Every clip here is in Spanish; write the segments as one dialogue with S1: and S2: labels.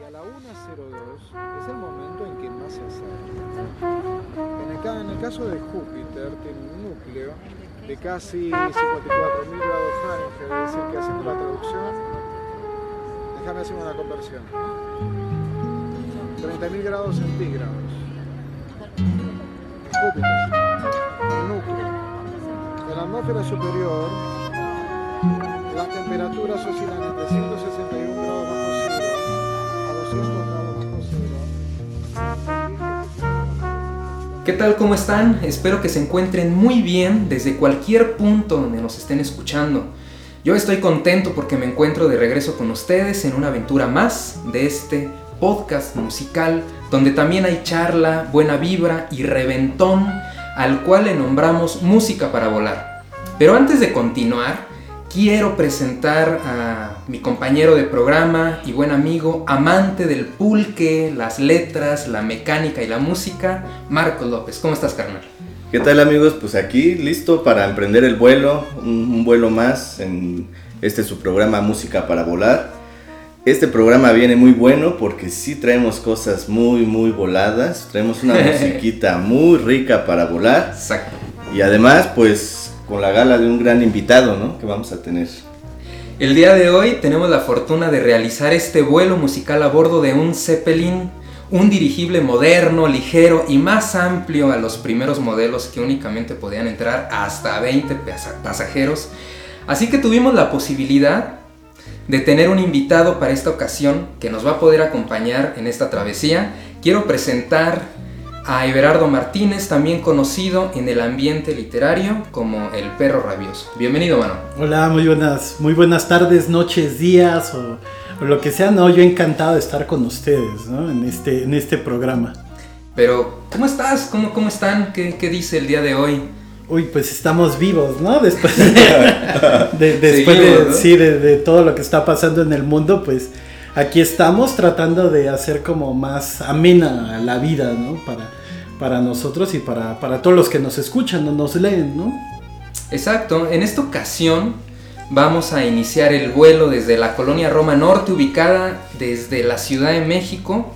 S1: y a la 1.02 es el momento en que más se acerca. En el, caso de Júpiter tiene un núcleo de casi 54.000 grados Fahrenheit, es decir, que haciendo la traducción, déjame hacer una conversión, 30.000 grados centígrados. Júpiter, el núcleo. En la atmósfera superior, las temperaturas oscilan entre 161 grados
S2: ¿Qué tal? ¿Cómo están? Espero que se encuentren muy bien desde cualquier punto donde nos estén escuchando. Yo estoy contento porque me encuentro de regreso con ustedes en una aventura más de este podcast musical donde también hay charla, buena vibra y reventón al cual le nombramos Música para Volar. Pero antes de continuar, quiero presentar a mi compañero de programa y buen amigo, amante del pulque, las letras, la mecánica y la música, Marco López. ¿Cómo estás, carnal?
S3: ¿Qué tal amigos? Pues aquí listo para emprender el vuelo, un, un vuelo más en este su programa Música para Volar. Este programa viene muy bueno porque sí traemos cosas muy muy voladas, traemos una musiquita muy rica para volar
S2: Exacto.
S3: y además pues con la gala de un gran invitado, ¿no? Que vamos a tener.
S2: El día de hoy tenemos la fortuna de realizar este vuelo musical a bordo de un Zeppelin, un dirigible moderno, ligero y más amplio a los primeros modelos que únicamente podían entrar hasta 20 pasa- pasajeros. Así que tuvimos la posibilidad de tener un invitado para esta ocasión que nos va a poder acompañar en esta travesía. Quiero presentar a Everardo Martínez, también conocido en el ambiente literario como el perro rabioso. Bienvenido, mano.
S4: Hola, muy buenas, muy buenas tardes, noches, días o, o lo que sea. No, yo encantado de estar con ustedes, ¿no? En este, en este programa.
S2: Pero, ¿cómo estás? ¿Cómo, cómo están? ¿Qué, qué dice el día de hoy?
S4: Uy, pues estamos vivos, ¿no? Después de, de- después
S2: Seguimos,
S4: de,
S2: ¿no?
S4: sí, de, de todo lo que está pasando en el mundo, pues aquí estamos tratando de hacer como más amena la vida, ¿no? Para, para nosotros y para, para todos los que nos escuchan o nos leen, ¿no?
S2: Exacto, en esta ocasión vamos a iniciar el vuelo desde la colonia Roma Norte, ubicada desde la Ciudad de México.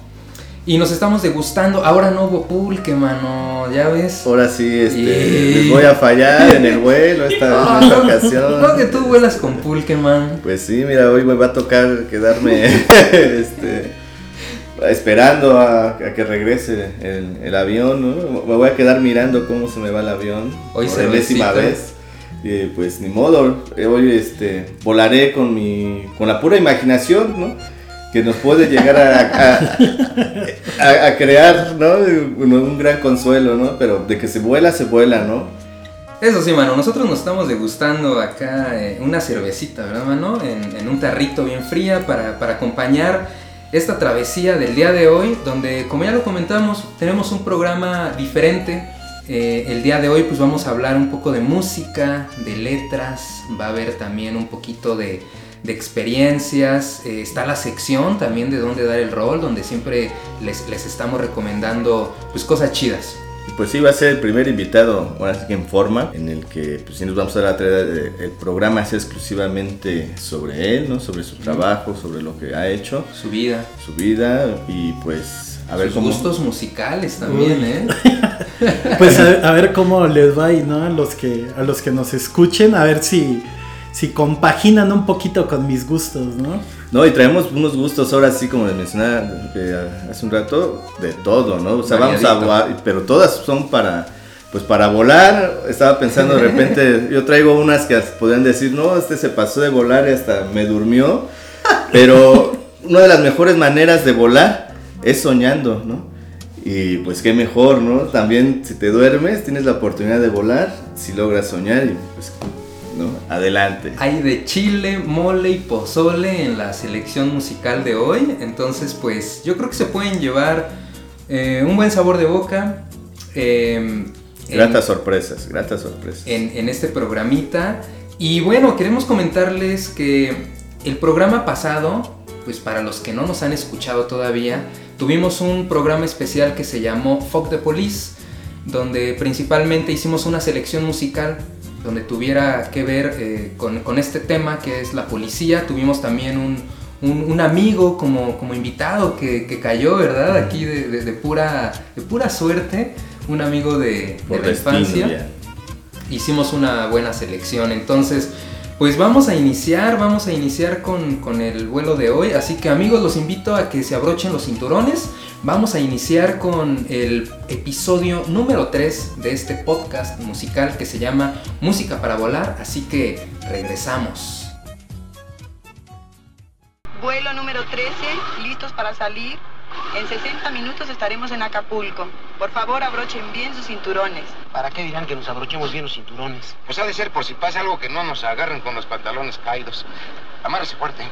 S2: Y nos estamos degustando. Ahora no hubo pulque, mano, ya ves.
S3: Ahora sí, este,
S2: Y-
S3: les voy a fallar en el vuelo esta, en esta ocasión.
S2: No que tú vuelas con pulque, man.
S3: Pues sí, mira, hoy me va a tocar quedarme este, esperando a, a que regrese el, el avión, ¿no? Me voy a quedar mirando cómo se me va el avión
S2: Hoy
S3: por
S2: cervecita.
S3: vez. Y pues ni modo, hoy este, volaré con mi con la pura imaginación, ¿no? Que nos puede llegar a, a, crear, ¿no? Un, gran consuelo, ¿no? Pero de que se vuela, se vuela, ¿no?
S2: Eso sí, mano, nosotros nos estamos degustando acá eh, una cervecita, ¿verdad, mano? En, en un tarrito bien fría para, para acompañar esta travesía del día de hoy, donde, como ya lo comentamos, tenemos un programa diferente. Eh, el día de hoy, pues vamos a hablar un poco de música, de letras, va a haber también un poquito de, de experiencias. eh, está la sección también de dónde dar el rol, donde siempre les, les estamos recomendando pues cosas chidas.
S3: Y Pues sí, va a ser el primer invitado, ahora sí que en forma, en el que pues sí nos vamos a dar a traer eh, el programa es exclusivamente sobre él, ¿no? Sobre su trabajo, sobre lo que ha hecho,
S2: Su vida.
S3: su vida y pues a ver
S2: Sus
S3: cómo...
S2: gustos musicales también,
S4: Uy.
S2: ¿eh?
S4: Pues a, a ver cómo les va ahí, ¿no? A los que, a los que nos escuchen, a ver si, si compaginan un poquito con mis gustos, ¿no?
S3: No, y traemos unos gustos ahora sí, como les mencionaba eh, hace un rato, de todo, ¿no? O sea, vamos a pero todas son para... Pues para volar, estaba pensando de repente, yo traigo unas que podrían decir, no, este se pasó de volar y hasta me durmió, pero una de las mejores maneras de volar es soñando, ¿no? Y pues qué mejor, ¿no? También si te duermes, tienes la oportunidad de volar, si logras soñar y pues, ¿no? Adelante.
S2: Hay de chile, mole y pozole en la selección musical de hoy. Entonces, pues yo creo que se pueden llevar eh, un buen sabor de boca. eh, en-
S3: Gratas sorpresas, gratas sorpresas.
S2: en, en este programita. Y bueno, queremos comentarles que el programa pasado, pues para los que no nos han escuchado todavía, tuvimos un programa especial que se llamó Fuck the Police, donde principalmente hicimos una selección musical donde tuviera que ver eh, con, con este tema que es la policía. Tuvimos también un, un, un amigo como, como invitado que, que cayó, ¿verdad? Aquí de, de- de pura, de pura suerte, un amigo de, de la infancia
S3: ya.
S2: hicimos una buena selección. Entonces, pues vamos a iniciar, vamos a iniciar con, con el vuelo de hoy. Así que amigos, los invito a que se abrochen los cinturones. Vamos a iniciar con el episodio número 3 de este podcast musical que se llama Música para Volar. Así que regresamos.
S5: Vuelo número 13, listos para salir. En 60 minutos estaremos en Acapulco. Por favor, abrochen bien sus cinturones.
S6: ¿Para qué dirán que nos abrochemos bien los cinturones?
S7: Pues ha de ser por si pasa algo que no nos agarren con los pantalones caídos. Amárrese fuerte.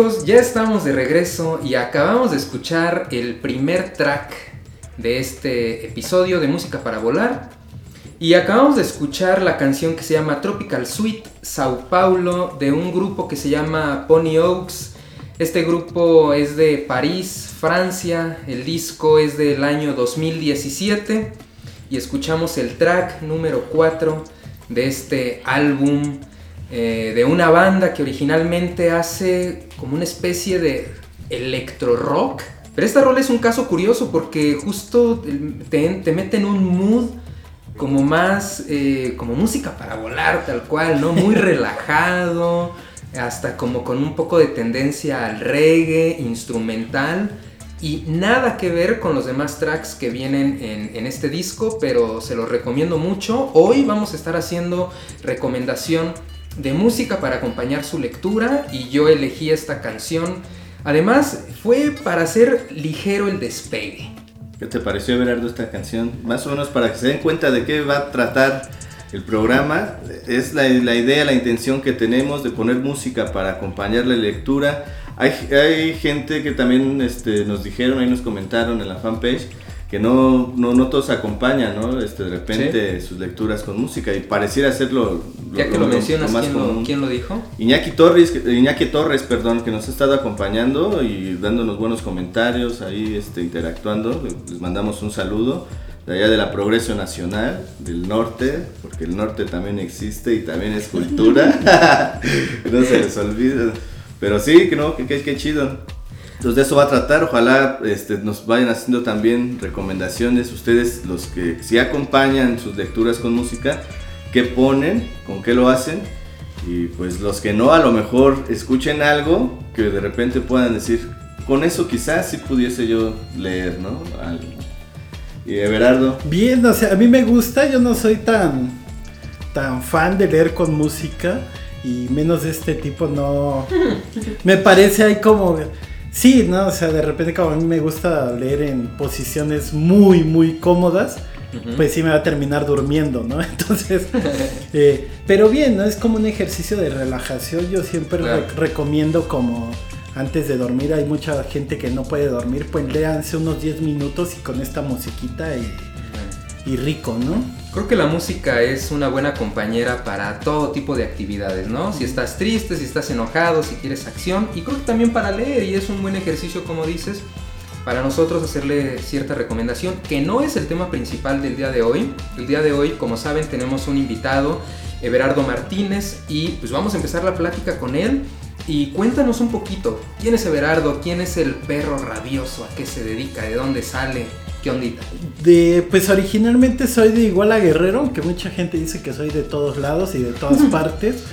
S2: Ya estamos de regreso y acabamos de escuchar el primer track de este episodio de Música para Volar. Y acabamos de escuchar la canción que se llama Tropical Suite Sao Paulo de un grupo que se llama Pony Oaks. Este grupo es de París, Francia. El disco es del año 2017. Y escuchamos el track número 4 de este álbum eh, de una banda que originalmente hace como una especie de electro rock. Pero esta rola es un caso curioso porque justo te, te mete en un mood como más, eh, como música para volar tal cual, ¿no? Muy relajado, hasta como con un poco de tendencia al reggae, instrumental. Y nada que ver con los demás tracks que vienen en, en este disco, pero se los recomiendo mucho. Hoy vamos a estar haciendo recomendación de música para acompañar su lectura y yo elegí esta canción. Además, fue para hacer ligero el despegue.
S3: ¿Qué te pareció, Everardo, esta canción? Más o menos para que se den cuenta de qué va a tratar el programa. Es la, idea, la intención que tenemos de poner música para acompañar la lectura. Hay, hay gente que también este, nos dijeron, ahí nos comentaron en la fanpage, que no, no, no todos acompañan, ¿no? Este, de repente sus lecturas con música y pareciera ser lo,
S2: Ya que lo, mencionas,
S3: más
S2: ¿quién lo,
S3: común.
S2: quién lo dijo?
S3: Iñaki Torres, que- Iñaki Torres, perdón, que nos ha estado acompañando y dándonos buenos comentarios, ahí este, interactuando. Les mandamos un saludo de allá de la Progreso Nacional, del norte, porque el norte también existe y también es cultura. no se les olvide. Pero sí, que no, que, que, que chido. Entonces de eso va a tratar, ojalá este, nos vayan haciendo también recomendaciones, ustedes los que si acompañan sus lecturas con música, qué ponen, con qué lo hacen, y pues los que no, a lo mejor escuchen algo que de repente puedan decir, con eso quizás sí pudiese yo leer, ¿no? Algo. ¿Y Everardo?
S4: Bien, o sea, a mí me gusta, yo no soy tan, tan fan de leer con música y menos de este tipo, no. Me parece ahí como. Sí, ¿no? O sea, de repente como a mí me gusta leer en posiciones muy, muy cómodas, pues sí me va a terminar durmiendo, ¿no? Entonces, eh, pero bien, ¿no? Es como un ejercicio de relajación. Yo siempre
S2: Claro.
S4: re- recomiendo como antes de dormir, hay mucha gente que no puede dormir, pues léanse unos 10 minutos y con esta musiquita y, y rico, ¿no?
S2: Creo que la música es una buena compañera para todo tipo de actividades, ¿no? Si estás triste, si estás enojado, si quieres acción, y creo que también para leer, y es un buen ejercicio, como dices, para nosotros hacerle cierta recomendación, que no es el tema principal del día de hoy. El día de hoy, como saben, tenemos un invitado, Everardo Martínez, y pues vamos a empezar la plática con él. Y cuéntanos un poquito, ¿quién es Everardo? ¿Quién es el perro rabioso? ¿A qué se dedica? ¿De dónde sale? ¿Qué ondita?
S4: De, pues originalmente soy de Iguala Guerrero, aunque mucha gente dice que soy de todos lados y de todas partes.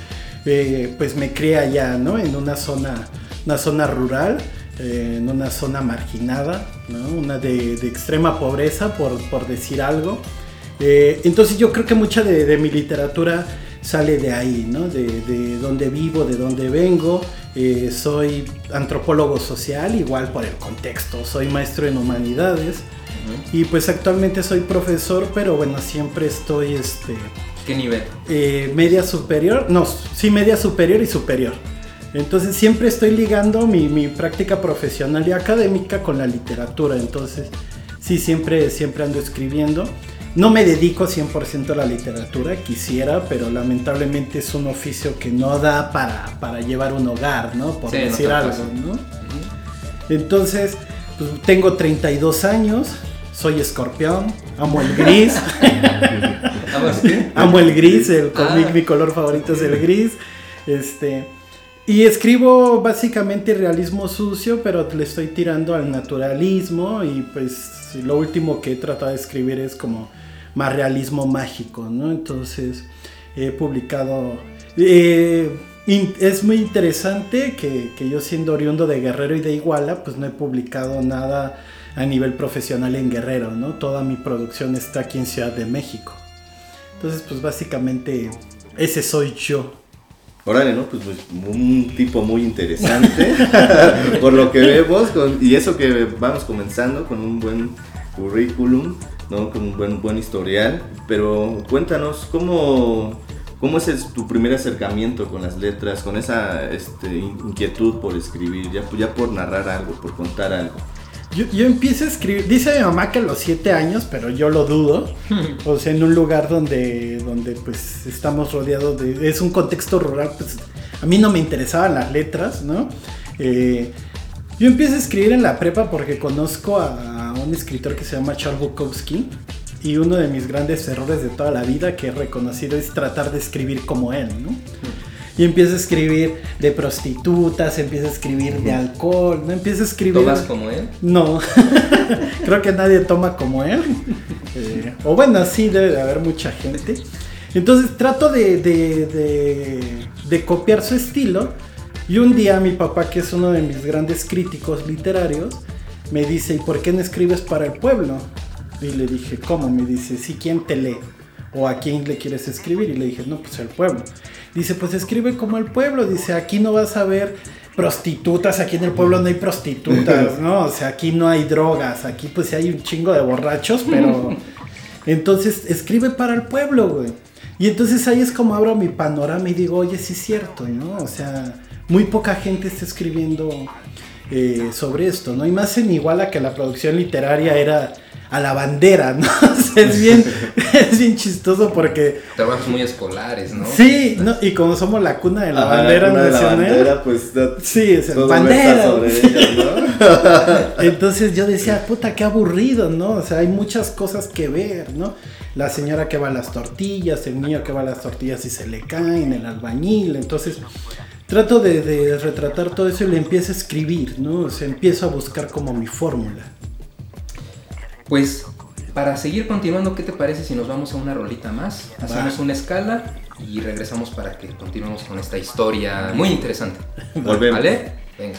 S4: Eh, pues me crié allá, ¿no? En una zona, una zona rural, eh, en una zona marginada, ¿no? Una de, de extrema pobreza, por, por decir algo. Eh, entonces yo creo que mucha de, de mi literatura sale de ahí, ¿no? De, de donde vivo, de donde vengo. Soy antropólogo social, igual por el contexto. Soy maestro en humanidades. Y pues actualmente soy profesor, pero bueno, siempre estoy este,
S2: ¿Qué nivel?
S4: eh, media superior, no, sí, media superior y superior. Entonces siempre estoy ligando mi, mi práctica profesional y académica con la literatura. Entonces, sí, siempre, siempre ando escribiendo. No me dedico 100% a la literatura, quisiera, pero lamentablemente es un oficio que no da para, para llevar un hogar, ¿no? Por
S2: Sí,
S4: decir algo. ¿no? Entonces, pues, tengo 32 años, soy escorpión, amo el gris. Amo el gris, el cómic,
S2: Ah.
S4: mi color favorito es el gris. Este. Y escribo básicamente realismo sucio, pero le estoy tirando al naturalismo. Y pues lo último que he tratado de escribir es como más realismo mágico, ¿no? Entonces he publicado. eh, in- es muy interesante que, que yo siendo oriundo de Guerrero y de Iguala, pues no he publicado nada a nivel profesional en Guerrero, ¿no? Toda mi producción está aquí en Ciudad de México. Entonces, pues básicamente ese soy yo.
S3: Órale, ¿no? Pues, pues, un tipo muy interesante, por lo que vemos, con- y eso que vamos comenzando con un buen currículum, ¿no? Con un buen, buen historial, pero cuéntanos, ¿cómo, cómo es tu primer acercamiento con las letras, con esa este, in- inquietud por escribir, ya, ya por narrar algo, por contar algo?
S4: Yo, yo empiezo a escribir, dice mi mamá que a los 7 años, pero yo lo dudo. O sea, en un lugar donde, donde pues estamos rodeados de... Es un contexto rural, pues a mí no me interesaban las letras, ¿no? Eh, yo empiezo a escribir en la prepa porque conozco a un escritor que se llama Charles Bukowski. Y uno de mis grandes errores de toda la vida que he reconocido es tratar de escribir como él, ¿no? Y empiezo a escribir de prostitutas, empiezo a escribir de alcohol, ¿no? Empiezo a escribir...
S2: ¿Tomas como él?
S4: No, creo que nadie toma como él. Eh, o bueno, sí, debe de haber mucha gente. Entonces trato de, de- de- de copiar su estilo. Y un día mi papá, que es uno de mis grandes críticos literarios, me dice, ¿y por qué no escribes para el pueblo? Y le dije, ¿cómo? Me dice, sí, ¿quién te lee? ¿O a quién le quieres escribir? Y le dije, no, pues el pueblo. Dice, pues escribe como el pueblo. Dice, aquí no vas a ver prostitutas, aquí en el pueblo no hay prostitutas, ¿no? O sea, aquí no hay drogas, aquí pues sí hay un chingo de borrachos, pero... Entonces, escribe para el pueblo, güey. Y entonces ahí es como abro mi panorama y digo, oye, sí es cierto, ¿no? O sea, muy poca gente está escribiendo eh, sobre esto, ¿no? Y más en Iguala que la producción literaria era a la bandera, ¿no? O sea, es bien, es bien chistoso porque
S2: Trabajos muy escolares, ¿no?
S4: sí, ¿no? y como somos la cuna de la
S3: Ajá,
S4: bandera
S3: una de la
S4: nacional,
S3: bandera, pues, da-
S4: sí, es el bandera.
S3: sobre ella, ¿no?
S4: Entonces yo decía, puta, qué aburrido, ¿no? O sea, hay muchas cosas que ver, ¿no? La señora que va a las tortillas, el niño que va a las tortillas y se le caen, el albañil. Entonces trato de, de retratar todo eso y le empiezo a escribir, ¿no? O sea, empiezo a buscar como mi fórmula.
S2: Pues para seguir continuando, ¿qué te parece si nos vamos a una rolita más? Hacemos una escala y regresamos para que continuemos con esta historia muy interesante.
S3: Volvemos.
S2: ¿Vale? Venga.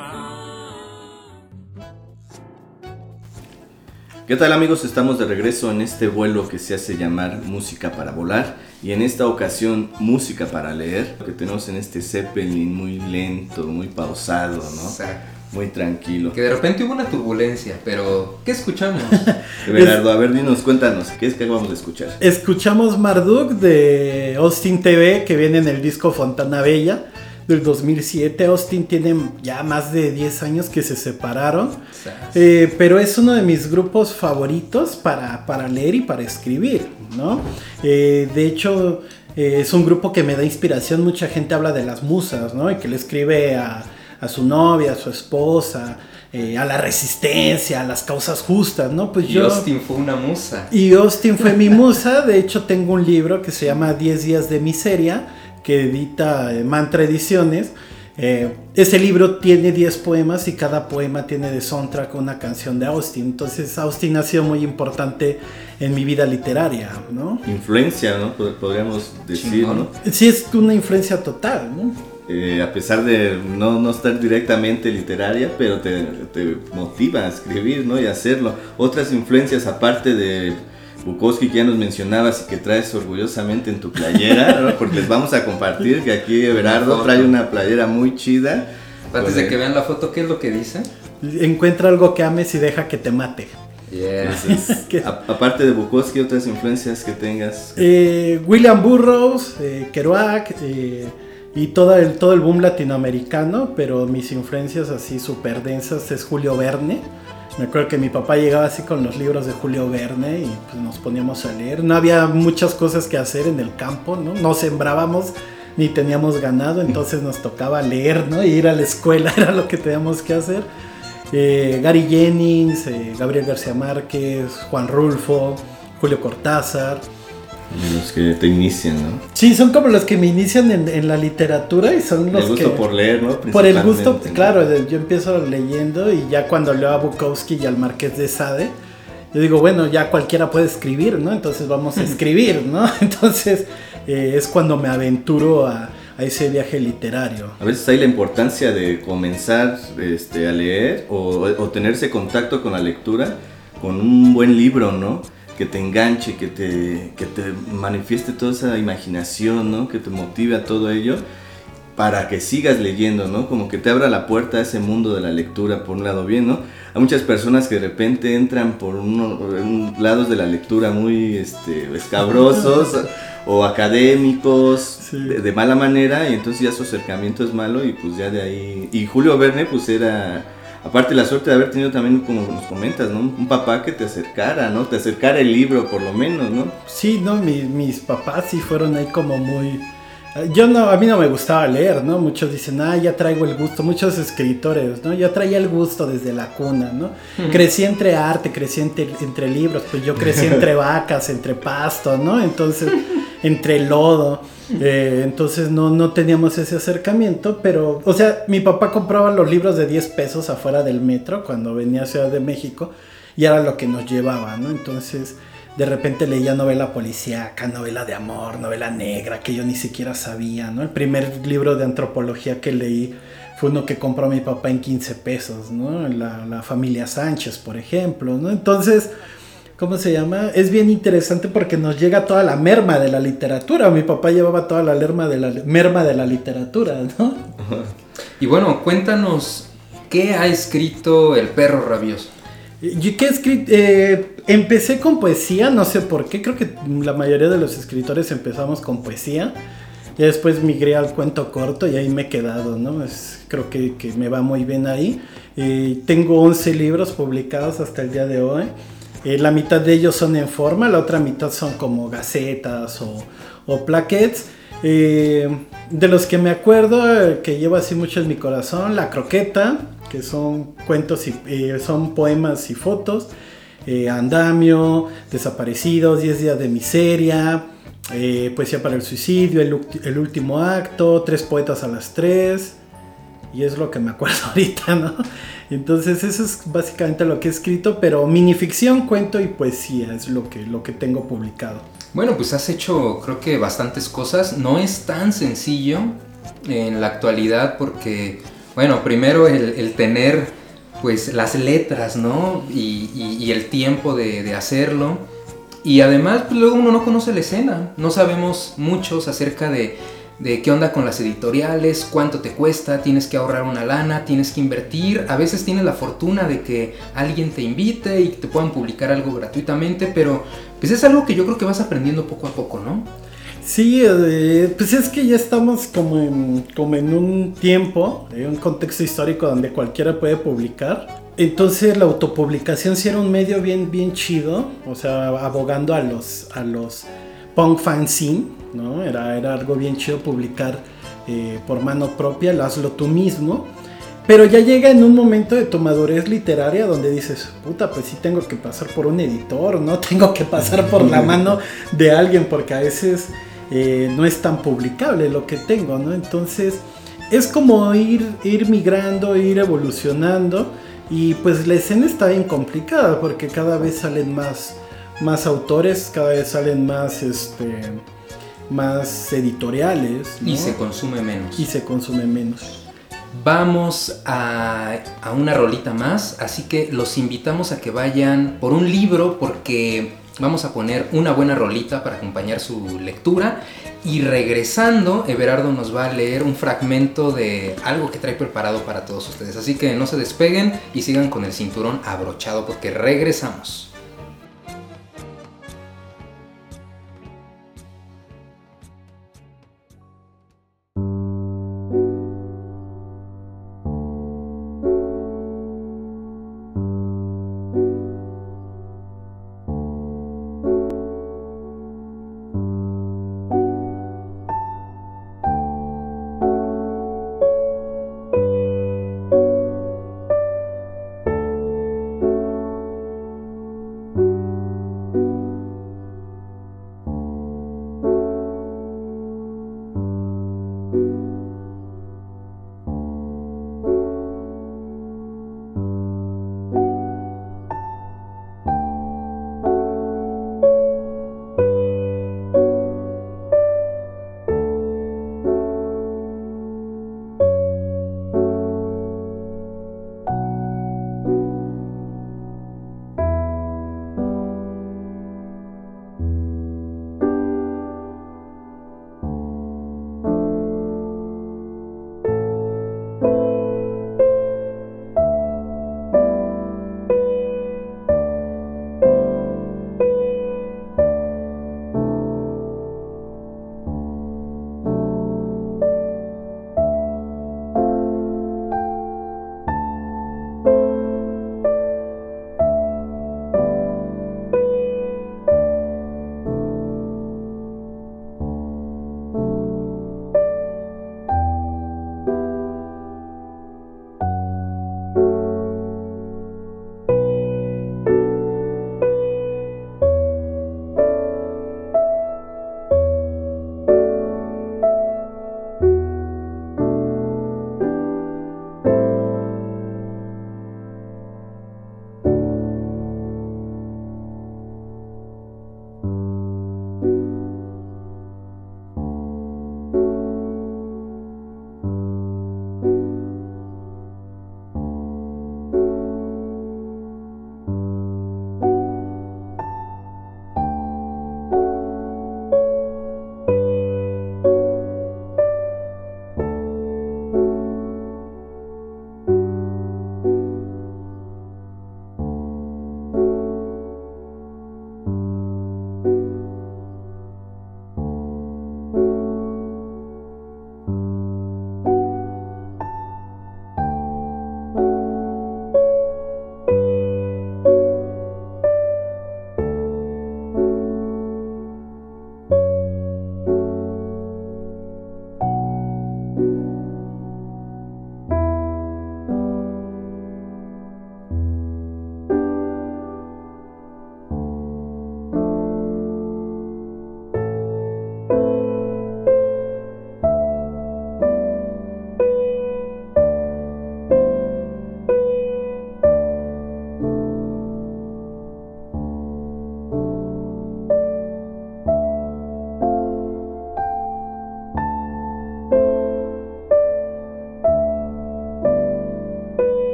S3: ¿Qué tal amigos? Estamos de regreso en este vuelo que se hace llamar Música para Volar y en esta ocasión Música para Leer, que tenemos en este Zeppelin muy lento, muy pausado, ¿no?
S2: Exacto.
S3: Muy tranquilo.
S2: Que de repente hubo una turbulencia, pero ¿qué escuchamos?
S3: Bernardo, a ver, dinos, cuéntanos, ¿qué es que vamos a escuchar?
S4: Escuchamos Marduk de Austin TV que viene en el disco Fontana Bella del 2007. Austin tiene ya más de 10 años que se separaron, eh, pero es uno de mis grupos favoritos para, para leer y para escribir, ¿no? Eh, de hecho, eh, es un grupo que me da inspiración. Mucha gente habla de las musas, ¿no? Y que le escribe a, a su novia, a su esposa. eh, a la resistencia, a las causas justas, ¿no? Pues
S2: Y
S4: yo...
S2: Austin fue una musa.
S4: Y Austin fue mi musa. De hecho, tengo un libro que se llama 10 días de miseria, que edita eh, Mantra Ediciones. Eh, ese libro tiene 10 poemas y cada poema tiene de soundtrack una canción de Austin. Entonces, Austin ha sido muy importante en mi vida literaria, ¿no?
S3: Influencia, ¿no? Pod- Podríamos decir. ¿no?
S4: Sí, es una influencia total, ¿no?
S3: Eh, a pesar de no, no estar directamente literaria, pero te, te motiva a escribir, ¿no? Y hacerlo. Otras influencias aparte de Bukowski que ya nos mencionabas y que traes orgullosamente en tu playera, ¿no? Porque les vamos a compartir que aquí Everardo trae una playera muy chida.
S2: Antes de que vean la foto, ¿qué es lo que dice?
S4: Encuentra algo que ames y deja que te mate.
S2: Yeah.
S3: Entonces, a- aparte de Bukowski, otras influencias que tengas.
S4: Eh, William Burroughs, eh, Kerouac eh, y todo el, todo el boom latinoamericano, pero mis influencias así súper densas es Julio Verne. Me acuerdo que mi papá llegaba así con los libros de Julio Verne y pues nos poníamos a leer. No había muchas cosas que hacer en el campo, ¿no? No sembrábamos ni teníamos ganado, entonces nos tocaba leer, ¿no? Y ir a la escuela era lo que teníamos que hacer. Eh, Gary Jennings, eh, Gabriel García Márquez, Juan Rulfo, Julio Cortázar.
S3: Los que te inician, ¿no?
S4: Sí, son como los que me inician en, en la literatura y son los
S3: el gusto
S4: que...
S3: por leer, ¿no?
S4: por el gusto, claro, yo empiezo leyendo y ya cuando leo a Bukowski y al Marqués de Sade, yo digo, bueno, ya cualquiera puede escribir, ¿no? Entonces vamos a escribir, ¿no? Entonces eh, es cuando me aventuro a, a ese viaje literario.
S3: A veces hay la importancia de comenzar este, a leer o, o tenerse contacto con la lectura con un buen libro, ¿no? Que te enganche, que te, que te manifieste toda esa imaginación, ¿no? Que te motive a todo ello para que sigas leyendo, ¿no? Como que te abra la puerta a ese mundo de la lectura, por un lado bien, ¿no? Hay muchas personas que de repente entran por uno- un- lados de la lectura muy este, escabrosos o académicos
S4: Sí.
S3: de, de mala manera y entonces ya su acercamiento es malo y pues ya de ahí... Y Julio Verne pues era... Aparte la suerte de haber tenido también, como nos comentas, ¿no? Un papá que te acercara, ¿no? Te acercara el libro por lo menos, ¿no?
S4: Sí, no, mi- mis papás sí fueron ahí como muy... Yo no, a mí no me gustaba leer, ¿no? Muchos dicen, ah, ya traigo el gusto, muchos escritores, ¿no? Ya traía el gusto desde la cuna, ¿no? Crecí entre arte, crecí entre, entre libros, pues yo crecí entre vacas, entre pasto, ¿no? Entonces, entre lodo. eh, entonces no, no teníamos ese acercamiento, pero, o sea, mi papá compraba los libros de 10 pesos afuera del metro cuando venía a Ciudad de México y era lo que nos llevaba, ¿no? Entonces, de repente leía novela policíaca, novela de amor, novela negra, que yo ni siquiera sabía, ¿no? El primer libro de antropología que leí fue uno que compró mi papá en 15 pesos, ¿no? La, la familia Sánchez, por ejemplo, ¿no? Entonces, ¿cómo se llama? Es bien interesante porque nos llega toda la merma de la literatura. Mi papá llevaba toda la, lerma de la merma de la literatura, ¿no?
S2: Y bueno, cuéntanos, ¿qué ha escrito el perro rabioso?
S4: Yo que eh, empecé con poesía, no sé por qué, creo que la mayoría de los escritores empezamos con poesía. Ya después migré al cuento corto y ahí me he quedado, ¿no? Es- creo que, que me va muy bien ahí. Eh, tengo 11 libros publicados hasta el día de hoy. Eh, la mitad de ellos son en forma, la otra mitad son como gacetas o, o plaquettes. Eh, de los que me acuerdo, eh, que llevo así mucho en mi corazón, La Croqueta, que son cuentos y son poemas y fotos. Andamio, Desaparecidos, 10 días de miseria, Poesía para el suicidio, el, último acto, Tres poetas a las 3, y es lo que me acuerdo ahorita, ¿no? Entonces eso es básicamente lo que he escrito, pero minificción, cuento y poesía es lo que, lo que tengo publicado.
S2: Bueno, pues has hecho creo que bastantes cosas. No es tan sencillo en la actualidad porque, bueno, primero el, tener pues las letras, ¿no? Y el tiempo de, de hacerlo. Y además, pues luego uno no conoce la escena. No sabemos muchos acerca de, de qué onda con las editoriales, cuánto te cuesta, tienes que ahorrar una lana, tienes que invertir. A veces tienes la fortuna de que alguien te invite y te puedan publicar algo gratuitamente, pero pues es algo que yo creo que vas aprendiendo poco a poco, ¿no?
S4: Sí, eh, pues es que ya estamos como en, como en un tiempo, en un contexto histórico donde cualquiera puede publicar. Entonces la autopublicación sí era un medio bien, bien chido, o sea, abogando a los, a los punk fanzine, ¿no? Era, era algo bien chido publicar eh, por mano propia, lo hazlo tú mismo. Pero ya llega en un momento de tu madurez literaria donde dices, puta, pues sí tengo que pasar por un editor, ¿no? Tengo que pasar por la mano de alguien porque a veces eh, no es tan publicable lo que tengo, ¿no? Entonces es como ir, ir migrando, ir evolucionando y pues la escena está bien complicada porque cada vez salen más, más autores, cada vez salen más, este, más editoriales.
S2: Y se consume menos.
S4: y se consume menos.
S2: Vamos a, a una rolita más, así que los invitamos a que vayan por un libro porque vamos a poner una buena rolita para acompañar su lectura y regresando Everardo nos va a leer un fragmento de algo que trae preparado para todos ustedes. Así que no se despeguen y sigan con el cinturón abrochado porque regresamos.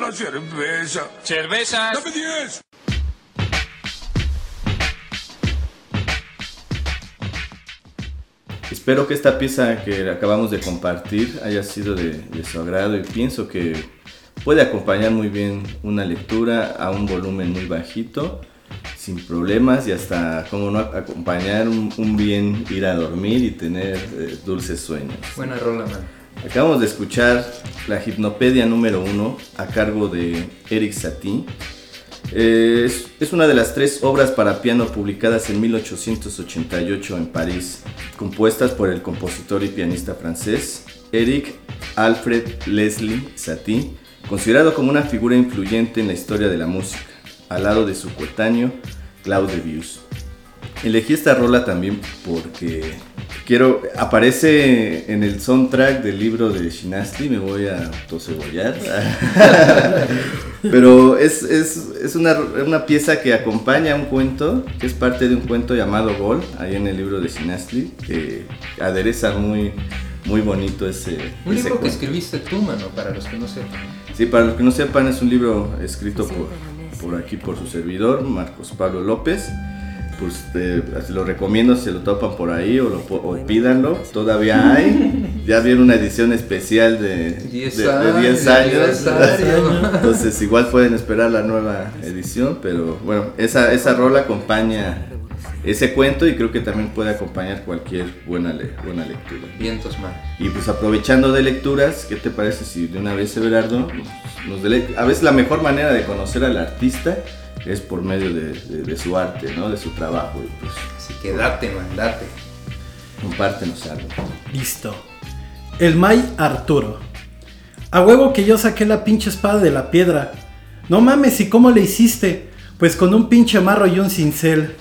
S8: Otra cerveza.
S9: ¡Cervezas!
S8: ¡Dame diez!
S3: Espero que esta pieza que acabamos de compartir haya sido de, de su agrado y pienso que puede acompañar muy bien una lectura a un volumen muy bajito, sin problemas y hasta, como no, acompañar un, un bien ir a dormir y tener eh, dulces sueños.
S2: Buena rola, man.
S3: Acabamos de escuchar la Hipnopedia número uno a cargo de Eric Satie. Eh, es, es una de las tres obras para piano publicadas en 1888 en París, compuestas por el compositor y pianista francés Eric Alfred Leslie Satie, considerado como una figura influyente en la historia de la música, al lado de su coetáneo Claude Debussy. Elegí esta rola también porque quiero aparece en el soundtrack del libro de Shinasli, me voy a tosebollar. Pero es, es, es una, una, pieza que acompaña un cuento, que es parte de un cuento llamado Gol, ahí en el libro de Shinasli, que adereza muy, muy bonito ese.
S2: Un
S3: ese
S2: libro que escribiste tú, mano, para los que no sepan.
S3: Sí, para los que no sepan, es un libro escrito por, por aquí, por su servidor, Marcos Pablo López. Pues eh, lo recomiendo si lo topan por ahí o, lo, o pídanlo. Todavía hay. Ya viene una edición especial de
S2: 10
S3: de- de
S2: años,
S3: 10 años. Entonces igual pueden esperar la nueva edición. Pero bueno, esa, esa rola acompaña ese cuento y creo que también puede acompañar cualquier buena, le- buena lectura.
S2: Vientos, man.
S3: Y pues aprovechando de lecturas, ¿qué te parece si de una vez, Everardo, nos dele- A veces la mejor manera de conocer al artista es por medio de, de- de su arte, ¿no? De su trabajo. Y pues
S2: Así que date, man, date.
S3: compártenos algo.
S4: Listo. El May Arturo. A huevo que yo saqué la pinche espada de la piedra. No mames, ¿y cómo le hiciste? Pues con un pinche marro y un cincel.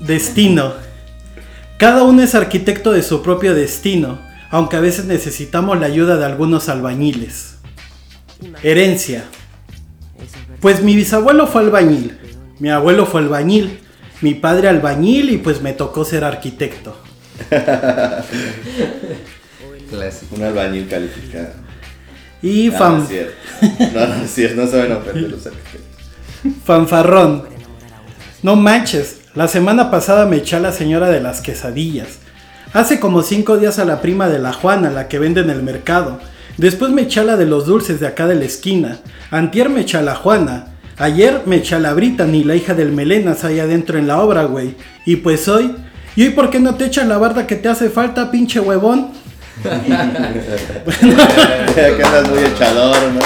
S4: Destino. Cada uno es arquitecto de su propio destino, aunque a veces necesitamos la ayuda de algunos albañiles. Herencia. Pues mi bisabuelo fue albañil, mi abuelo fue albañil, mi padre albañil y pues me tocó ser arquitecto.
S2: Clásico.
S3: Un albañil calificado.
S4: Y
S3: No,
S4: fam-
S3: no es cierto. No, no es cierto, no saben ofender los arquitectos.
S4: fanfarrón. No manches, la semana pasada me eché a la señora de las quesadillas. Hace como cinco días a la prima de la Juana, la que vende en el mercado. Después me eché a la de los dulces de acá de la esquina. Antier me eché a la Juana. Ayer me eché a la Brittany, la hija del Melenas, ahí adentro en la obra, güey. Y pues hoy... ¿Y hoy por qué no te echan la barda que te hace falta, pinche huevón?
S3: que andas muy echador, ¿no?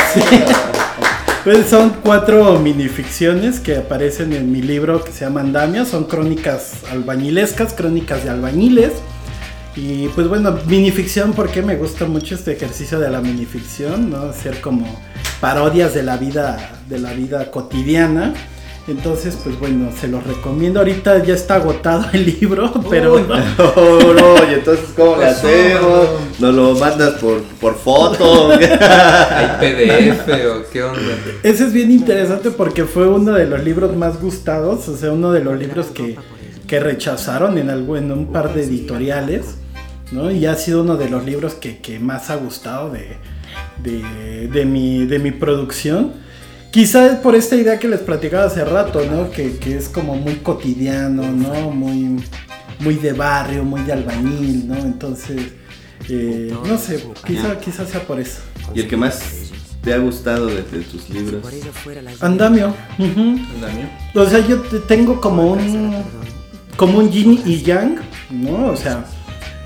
S4: Pues son cuatro minificciones que aparecen en mi libro que se llama Andamia. Son crónicas albañilescas, crónicas de albañiles. Y pues bueno, minificción porque me gusta mucho este ejercicio de la minificción, ¿no? Hacer como parodias de la vida, de la vida cotidiana. Entonces, pues bueno, se los recomiendo. Ahorita ya está agotado el libro, pero...
S3: Oh, no, y entonces, ¿cómo le
S2: Pues,
S3: hacemos? ¿Nos lo mandas por, por foto?
S2: ¿Hay PDF o qué onda?
S4: Ese es bien interesante porque fue uno de los libros más gustados, o sea, uno de los libros que, que rechazaron en, algo, en un par de editoriales, ¿no? Y ha sido uno de los libros que, que más ha gustado de, de, de mi, de mi producción. Quizás por esta idea que les platicaba hace rato, ¿no? Que, que es como muy cotidiano, ¿no? Muy, muy de barrio, muy de albañil, ¿no? Entonces, eh, no sé, quizá, quizás sea por eso.
S3: ¿Y el que más te ha gustado de, de tus libros?
S4: Andamio.
S2: Andamio.
S4: O sea, yo te- tengo como un como un yin y yang, ¿no? O sea,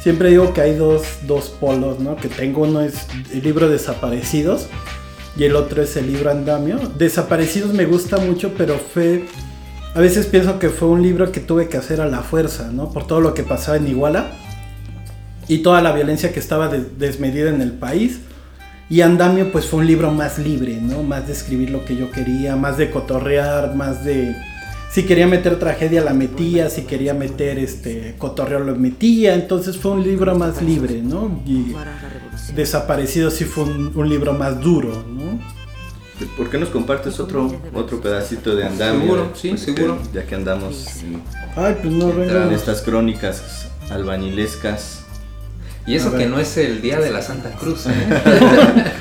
S4: siempre digo que hay dos, dos polos, ¿no? Que tengo uno es el libro Desaparecidos y el otro es el libro Andamio. Desaparecidos me gusta mucho, pero fue a veces pienso que fue un libro que tuve que hacer a la fuerza, ¿no? Por todo lo que pasaba en Iguala y toda la violencia que estaba de- desmedida en el país. Y Andamio pues fue un libro más libre, ¿no? Más de escribir lo que yo quería, más de cotorrear, más de... Si quería meter tragedia la metía, si quería meter este cotorreo lo metía, entonces fue un libro más libre, ¿no? Y Desaparecido sí fue un, un libro más duro, ¿no?
S3: ¿Por qué nos compartes otro, otro pedacito de andamio?
S2: Seguro, sí,
S3: Porque
S2: seguro.
S3: Ya que andamos en,
S4: Ay, pues no
S3: en estas crónicas albañilescas.
S2: Y eso que no es el día de la Santa Cruz. ¿eh?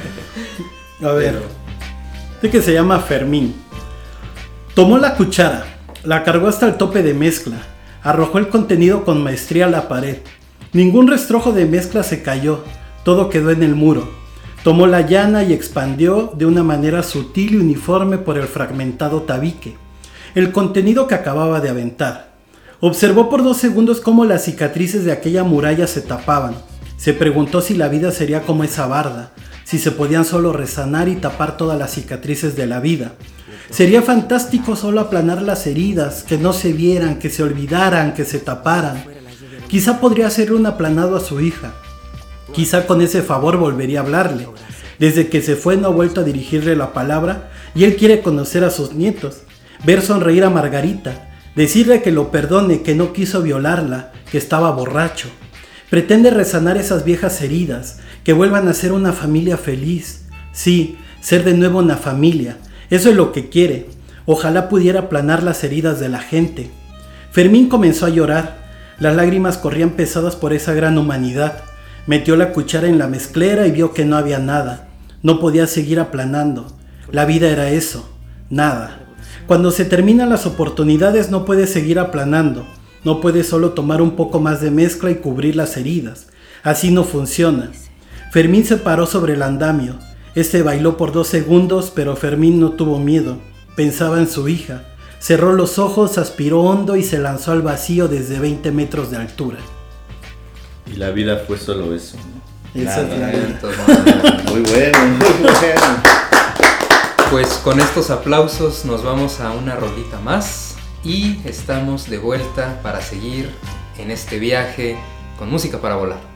S4: A ver. Este que se llama Fermín. Tomó la cuchara, la cargó hasta el tope de mezcla, arrojó el contenido con maestría a la pared. Ningún restrojo de mezcla se cayó, todo quedó en el muro. Tomó la llana y expandió de una manera sutil y uniforme por el fragmentado tabique el contenido que acababa de aventar. Observó por dos segundos cómo las cicatrices de aquella muralla se tapaban. Se preguntó si la vida sería como esa barda, si se podían solo resanar y tapar todas las cicatrices de la vida. Sería fantástico solo aplanar las heridas, que no se vieran, que se olvidaran, que se taparan. Quizá podría hacerle un aplanado a su hija. Quizá con ese favor volvería a hablarle. Desde que se fue no ha vuelto a dirigirle la palabra y él quiere conocer a sus nietos, ver sonreír a Margarita, decirle que lo perdone, que no quiso violarla, que estaba borracho. Pretende resanar esas viejas heridas, que vuelvan a ser una familia feliz. Sí, ser de nuevo una familia. Eso es lo que quiere. Ojalá pudiera aplanar las heridas de la gente. Fermín comenzó a llorar. Las lágrimas corrían pesadas por esa gran humanidad. Metió la cuchara en la mezclera y vio que no había nada. No podía seguir aplanando. La vida era eso, nada. Cuando se terminan las oportunidades no puedes seguir aplanando. No puedes solo tomar un poco más de mezcla y cubrir las heridas. Así no funciona. Fermín se paró sobre el andamio. Este bailó por dos segundos, pero Fermín no tuvo miedo. Pensaba en su hija. Cerró los ojos, aspiró hondo y se lanzó al vacío desde 20 metros de altura.
S3: Y la vida fue solo eso. ¿no?
S4: Esa es la
S3: Nada,
S4: vida.
S2: Entonces,
S3: Muy bueno, muy bueno.
S2: Pues con estos aplausos nos vamos a una rolita más y estamos de vuelta para seguir en este viaje con música para volar.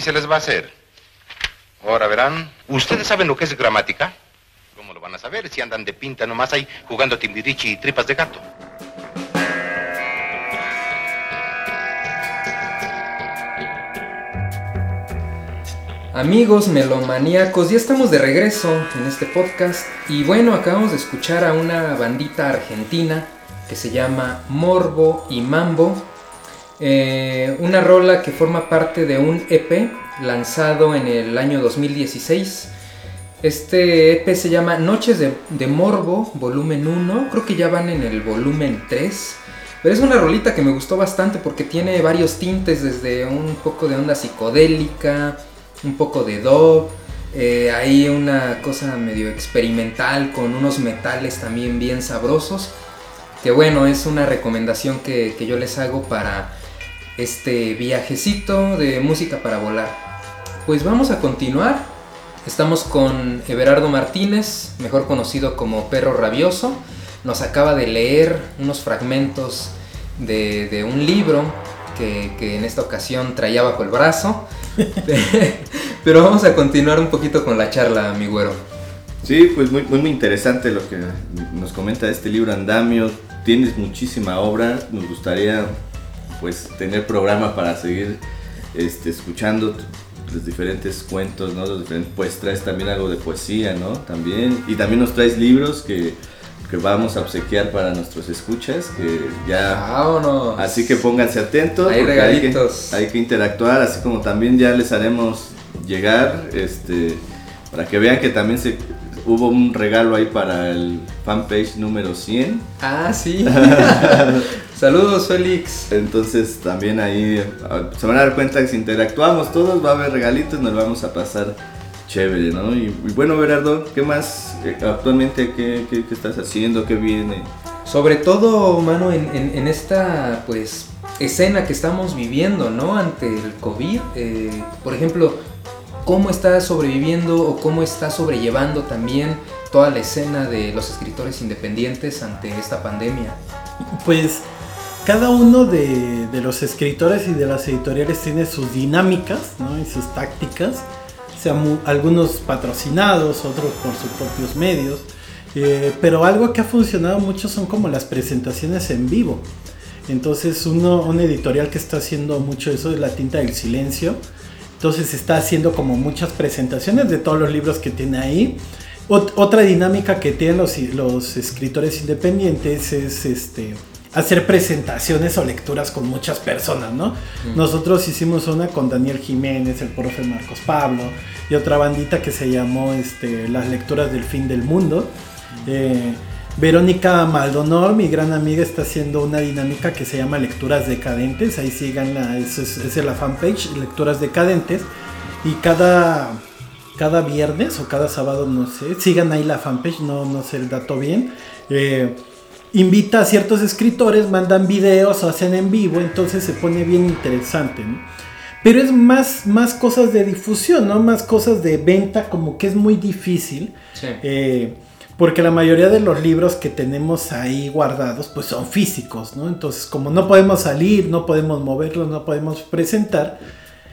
S7: Se les va a hacer. Ahora verán. ¿Ustedes saben lo que es gramática? ¿Cómo lo van a saber si andan de pinta nomás ahí jugando timbirichi y tripas de gato?
S2: Amigos melomaníacos, ya estamos de regreso en este podcast y bueno, acabamos de escuchar a una bandita argentina que se llama Morbo y Mambo, eh, una rola que forma parte de un EP lanzado en el año 2016. Este EP se llama Noches de, Morbo, volumen 1, creo que ya van en el volumen 3. Pero es una rolita que me gustó bastante porque tiene varios tintes, desde un poco de onda psicodélica, un poco de dub, eh, hay una cosa medio experimental con unos metales también bien sabrosos. Que bueno, es una recomendación que yo les hago para este viajecito de música para volar. Pues vamos a continuar. Estamos con Everardo Martínez, mejor conocido como Perro Rabioso. Nos acaba de leer unos fragmentos de, de un libro que, que en esta ocasión traía bajo el brazo. Pero vamos a continuar un poquito con la charla, mi güero.
S3: Sí, pues muy, muy, muy interesante lo que nos comenta este libro Andamio. Tienes muchísima obra, nos gustaría pues tener programa para seguir este, escuchando los diferentes cuentos, ¿no? Los diferentes, pues traes también algo de poesía, ¿no? También. Y también nos traes libros que, que vamos a obsequiar para nuestros escuchas, que ya...
S2: Vámonos.
S3: Así que pónganse atentos.
S2: Hay
S3: porque hay que,
S2: regalitos.
S3: hay que interactuar, así como también ya les haremos llegar, este, para que vean que también se, hubo un regalo ahí para el fanpage número 100.
S2: Ah, sí. Saludos, Félix.
S3: Entonces también ahí ah, se van a dar cuenta que si interactuamos todos va a haber regalitos, nos vamos a pasar chévere, ¿no? Y, y bueno, Berardo, ¿qué más eh, actualmente qué, qué- qué estás haciendo? ¿Qué viene?
S2: Sobre todo, mano, en, en- en esta, pues, escena que estamos viviendo, ¿no? Ante el COVID. eh, por ejemplo, ¿cómo está sobreviviendo o cómo está sobrellevando también toda la escena de los escritores independientes ante esta pandemia?
S4: Pues cada uno de, los escritores y de las editoriales tiene sus dinámicas ¿no? y sus tácticas, sean mu- algunos patrocinados, otros por sus propios medios, eh, pero algo que ha funcionado mucho son como las presentaciones en vivo. Entonces uno, un editorial que está haciendo mucho eso es La Tinta del Silencio. Entonces está haciendo como muchas presentaciones de todos los libros que tiene ahí. Ot- otra dinámica que tienen los escritores independientes es este hacer presentaciones o lecturas con muchas personas, ¿no? Nosotros hicimos una con Daniel Jiménez, el profe Marcos Pablo y otra bandita que se llamó este, Las lecturas del fin del mundo. Eh, Verónica Maldonor, mi gran amiga, está haciendo una dinámica que se llama Lecturas Decadentes. Ahí síganla, es, esa es la fanpage, Lecturas Decadentes. Y cada, cada viernes o cada sábado, no sé, sigan ahí la fanpage, no, no sé el dato bien. Eh, invita a ciertos escritores, mandan videos hacen en vivo, entonces se pone bien interesante, ¿no? Pero es más, más cosas de difusión, ¿no? Más cosas de venta, como que es muy difícil.
S2: Sí.
S4: Eh, porque la mayoría de los libros que tenemos ahí guardados, pues son físicos, ¿no? Entonces, como no podemos salir, no podemos moverlos, no podemos presentar,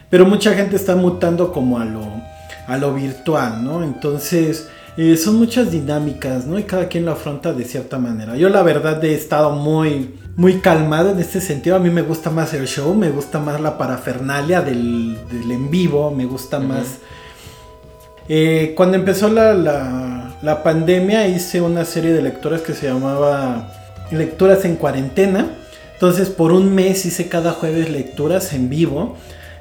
S4: pero mucha gente está mutando como a lo, a lo virtual, ¿no? Entonces, eh, son muchas dinámicas, ¿no? Y cada quien lo afronta de cierta manera. Yo la verdad he estado muy, muy calmado en este sentido. A mí me gusta más el show, me gusta más la parafernalia del, del en vivo, me gusta más... Eh, cuando empezó la, la, la pandemia hice una serie de lecturas que se llamaba Lecturas en Cuarentena. Entonces por un mes hice cada jueves lecturas en vivo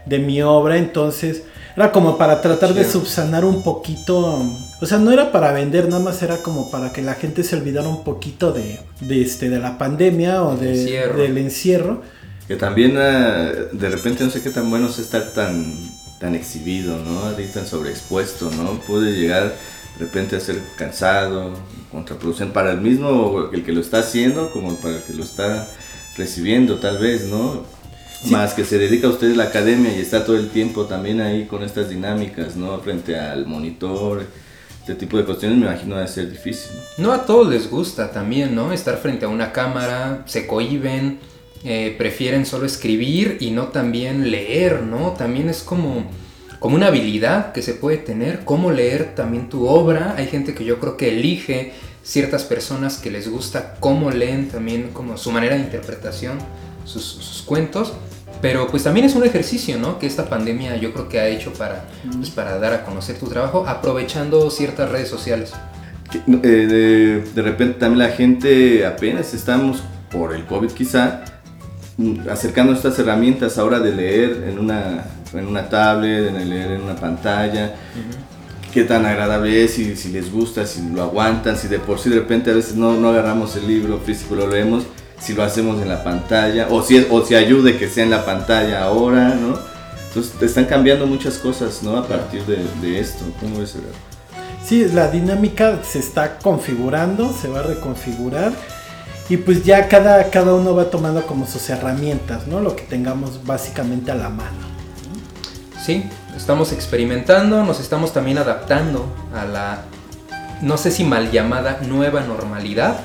S4: de mi obra. Entonces era como para tratar de subsanar un poquito. O sea, no era para vender, nada más era como para que la gente se olvidara un poquito de, de, este, de la pandemia o de-
S2: encierro.
S4: del encierro.
S3: Que también ah, de repente no sé qué tan bueno es estar tan, tan exhibido, ¿no? Ahí tan sobreexpuesto, ¿no? Puede llegar de repente a ser cansado, contraproducente para el mismo, el que lo está haciendo, como para el que lo está recibiendo, tal vez, ¿no? Más que se dedica a usted la academia y está todo el tiempo también ahí con estas dinámicas, ¿no? Frente al monitor, este tipo de cuestiones, me imagino debe ser difícil, ¿no?
S2: No a todos les gusta también, ¿no? Estar frente a una cámara, se cohiben. eh, prefieren solo escribir y no también leer, ¿no? También es como, como una habilidad que se puede tener, cómo leer también tu obra. Hay gente que yo creo que elige ciertas personas que les gusta cómo leen también como su manera de interpretación, sus, sus cuentos. Pero pues también es un ejercicio, ¿no? Que esta pandemia yo creo que ha hecho para, pues, para dar a conocer tu trabajo, aprovechando ciertas redes sociales.
S3: Eh, de, de repente también la gente apenas estamos por el COVID quizá mm, acercando estas herramientas ahora de leer en una, en una tablet, de leer en una pantalla. Qué tan agradable es, si, si les gusta, si lo aguantan, si de por sí de repente a veces no, no agarramos el libro físico, lo leemos, si lo hacemos en la pantalla, o si, o si ayude que sea en la pantalla ahora, ¿no? Entonces están cambiando muchas cosas, ¿no? A partir de, de esto. ¿Cómo ves, Eduardo?
S4: Sí, la dinámica se está configurando, se va a reconfigurar y pues ya cada, cada uno va tomando como sus herramientas, ¿no? Lo que tengamos básicamente a la mano.
S2: Sí, estamos experimentando, nos estamos también adaptando a la, no sé si mal llamada, nueva normalidad.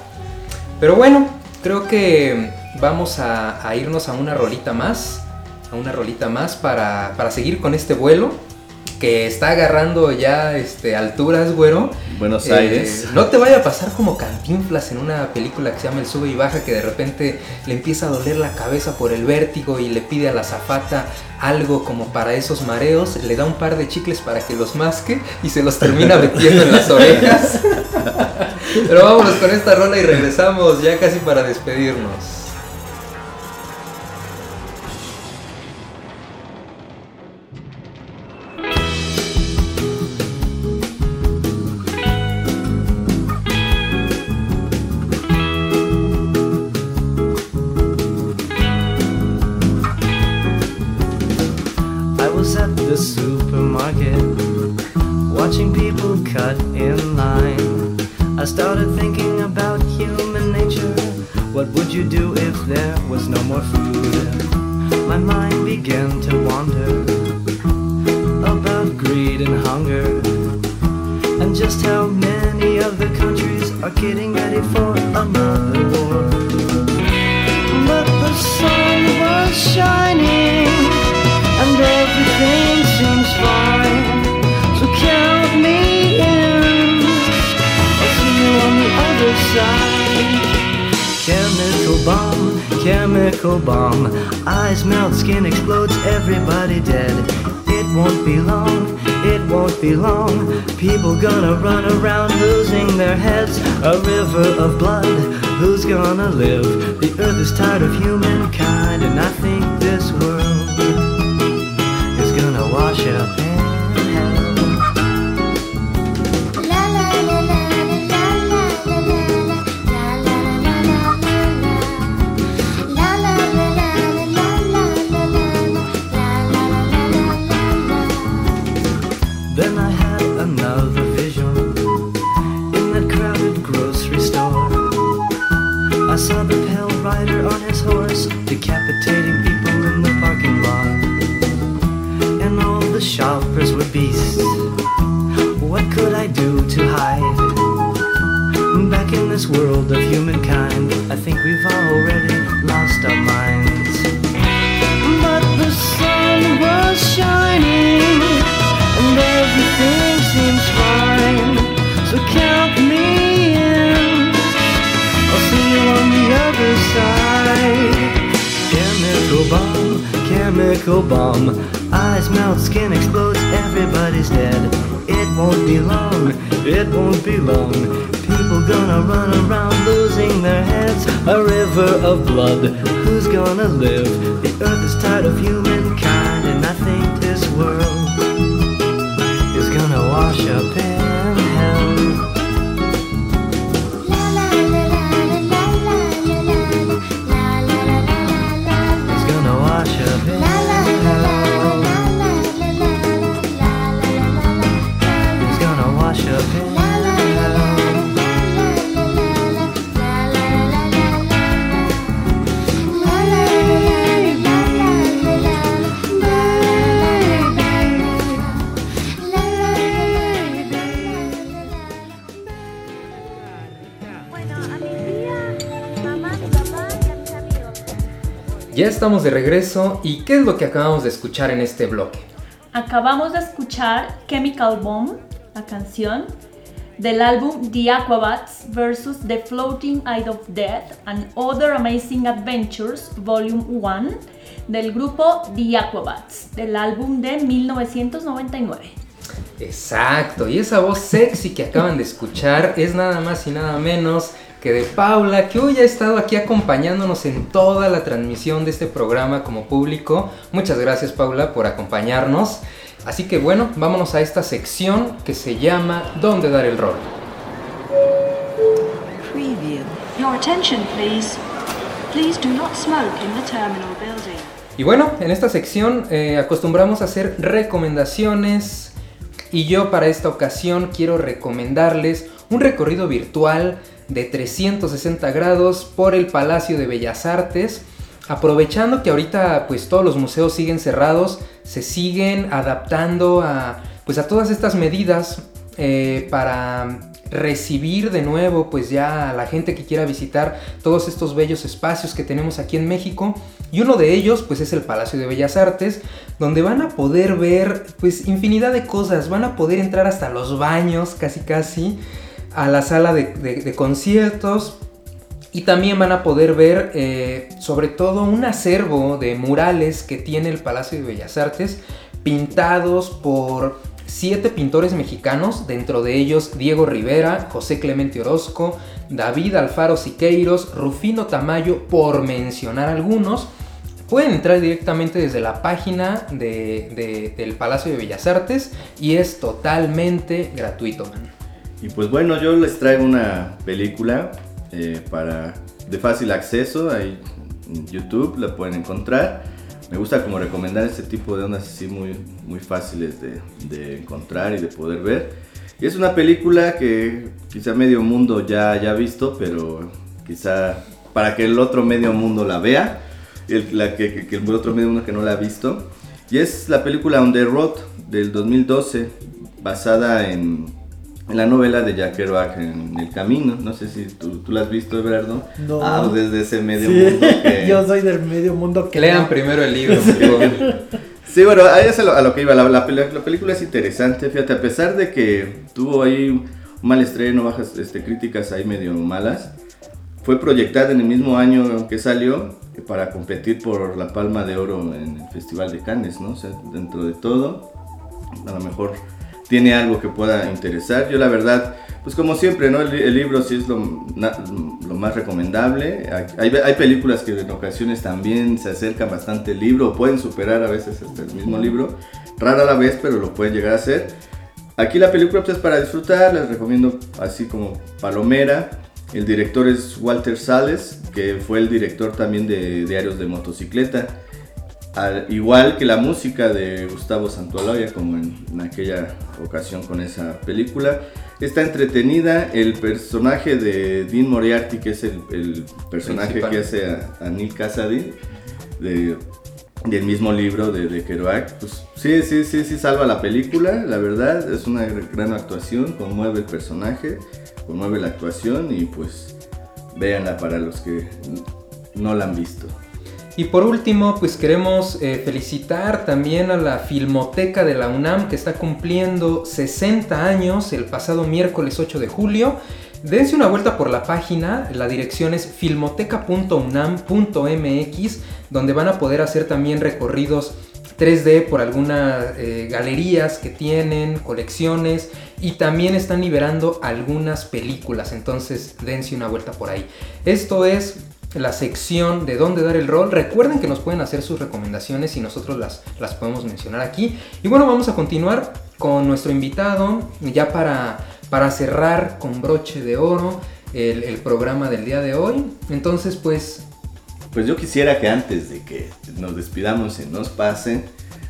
S2: Pero bueno, creo que vamos a, a irnos a una rolita más, a una rolita más para, para seguir con este vuelo que está agarrando ya este, alturas, güero.
S3: Buenos
S2: Eh,
S3: Aires.
S2: no te vaya a pasar como Cantinflas en una película que se llama El sube y baja, que de repente le empieza a doler la cabeza por el vértigo y le pide a la zafata algo como para esos mareos, le da un par de chicles para que los masque y se los termina metiendo en las orejas. Pero vámonos con esta rola y regresamos ya casi para despedirnos.
S9: People gonna run around losing their heads. A river of blood, who's gonna live? The earth is tired of humankind, and I think this world is gonna wash up world of humankind, I think we've already lost our minds. But the sun was shining, and everything seems fine. So count me in. I'll see you on the other side. Chemical bomb, chemical bomb. Eyes melt, skin explodes, everybody's dead. It won't be long, it won't be long. Gonna run around losing their heads. A river of blood, who's gonna live? The earth is tired of humankind, and I think this world is gonna wash up in
S2: Ya estamos de regreso y ¿qué es lo que acabamos de escuchar en este bloque?
S10: Acabamos de escuchar Chemical Bomb, la canción del álbum The Aquabats vs. The Floating Eye of Death and Other Amazing Adventures Volume 1 del grupo The Aquabats, del álbum de 1999.
S2: Exacto, y esa voz sexy que acaban de escuchar es nada más y nada menos que de Paula, que hoy ha estado aquí acompañándonos en toda la transmisión de este programa como público. Muchas gracias Paula por acompañarnos. Así que bueno, vámonos a esta sección que se llama ¿Dónde dar el rol?
S11: Preview. Your attention, please. Please do not smoke in the terminal building.
S2: Y bueno, en esta sección eh, acostumbramos a hacer recomendaciones y yo para esta ocasión quiero recomendarles un recorrido virtual de 360 grados por el Palacio de Bellas Artes. Aprovechando que ahorita pues todos los museos siguen cerrados, se siguen adaptando a pues a todas estas medidas eh, para recibir de nuevo pues ya a la gente que quiera visitar todos estos bellos espacios que tenemos aquí en México y uno de ellos pues es el Palacio de Bellas Artes donde van a poder ver pues infinidad de cosas van a poder entrar hasta los baños casi casi a la sala de, conciertos y también van a poder ver eh, sobre todo un acervo de murales que tiene el Palacio de Bellas Artes pintados por siete pintores mexicanos, dentro de ellos Diego Rivera, José Clemente Orozco, David Alfaro Siqueiros, Rufino Tamayo, por mencionar algunos. Pueden entrar directamente desde la página de- del Palacio de Bellas Artes y es totalmente gratuito. man.
S3: Y pues bueno, yo les traigo una película eh, para de fácil acceso, ahí en YouTube la pueden encontrar. Me gusta como recomendar este tipo de ondas así muy, muy fáciles de, de encontrar y de poder ver. Y es una película que quizá medio mundo ya ya ha visto, pero quizá para que el otro medio mundo la vea, el, la que- que el otro medio mundo que no la ha visto. Y es la película On the Road del 2012, basada en, en la novela de Jack Kerouac en El Camino. No sé si tú, tú la has visto, Everardo.
S4: No.
S3: Ah, pues desde ese medio
S4: Sí,
S3: mundo que...
S4: Yo soy del medio mundo que
S2: Lean
S4: no.
S2: primero el libro, favor.
S3: Sí, bueno, ahí es a lo, a lo que iba. La, la peli- la película es interesante, fíjate, a pesar de que tuvo ahí un mal estreno, bajas este, críticas ahí medio malas, fue proyectada en el mismo año que salió para competir por la Palma de Oro en el Festival de Cannes, ¿no? O sea, dentro de todo, a lo mejor tiene algo que pueda interesar. Yo la verdad, pues como siempre, ¿no? El, el libro sí es lo, na- lo más recomendable. Hay, hay películas que en ocasiones también se acercan bastante al libro o pueden superar a veces hasta el mismo libro. Rara la vez, pero lo pueden llegar a hacer. Aquí la película pues, es para disfrutar, les recomiendo así como Palomera. El director es Walter Sales, que fue el director también de Diarios de Motocicleta. Al igual que la música de Gustavo Santaolalla, como en, en aquella ocasión con esa película. Está entretenida. El personaje de Dean Moriarty, que es el, el personaje
S2: Principal.
S3: que hace a, a Neil Cassidy, de- del mismo libro de, de Kerouac, pues sí, sí, sí, sí salva la película, la verdad, es una gr- gran actuación, conmueve el personaje, conmueve la actuación y pues véanla para los que no la han visto.
S2: Y por último, pues queremos eh, felicitar también a la Filmoteca de la UNAM que está cumpliendo 60 años el pasado miércoles 8 de julio. Dense una vuelta por la página, la dirección es filmoteca.unam.mx, donde van a poder hacer también recorridos 3D por algunas eh, galerías que tienen, colecciones y también están liberando algunas películas, entonces dense una vuelta por ahí. Esto es la sección de dónde dar el rol. Recuerden que nos pueden hacer sus recomendaciones y nosotros las, las podemos mencionar aquí. Y bueno, vamos a continuar con nuestro invitado ya para, para cerrar con broche de oro el, el programa del día de hoy. Entonces, pues
S3: Pues yo quisiera que antes de que nos despidamos y nos pase,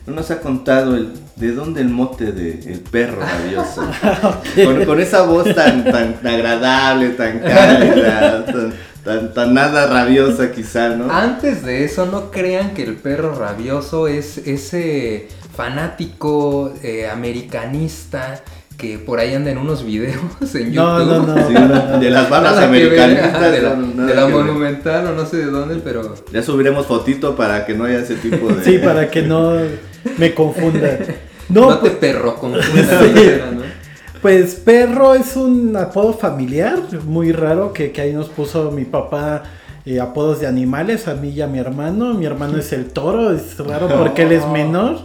S3: no nos ha contado el, de dónde el mote de el perro rabioso. con, con esa voz tan, tan agradable, tan cálida, tan, tan, tan nada rabiosa quizá, ¿no?
S2: Antes de eso, no crean que el perro rabioso es ese fanático eh, americanista que por ahí andan unos videos en
S4: No,
S2: YouTube.
S4: no, no.
S3: Sí, de las barras
S2: ver,
S3: americanistas,
S2: ajá, de la,
S3: no,
S2: de
S3: ver.
S2: monumental o no sé de dónde, pero
S3: Ya subiremos fotito para que no haya ese tipo de...
S4: Sí, para que no me confunda.
S2: no,
S4: No,
S2: te
S4: pues,
S2: perro confunda la
S4: Sí. Pues perro es un apodo familiar muy raro que, que ahí nos puso mi papá eh, apodos de animales, a mí y a mi hermano. Mi hermano es el toro, es raro porque él es menor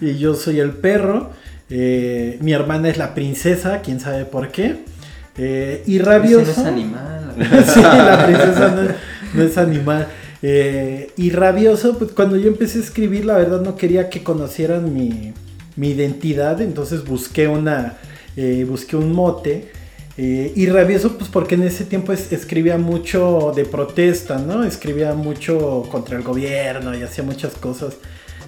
S4: y yo soy el perro. Eh, mi hermana es la princesa, quién sabe por qué. Eh, y rabioso.
S2: Ese no es animal.
S4: sí, la princesa no, es- no es animal. Y rabioso, pues cuando yo empecé a escribir, la verdad no quería que conocieran mi, mi identidad, entonces busqué una, eh, busqué un mote. eh, y rabioso, pues porque en ese tiempo es- escribía mucho de protesta, ¿no? Escribía mucho contra el gobierno y hacía muchas cosas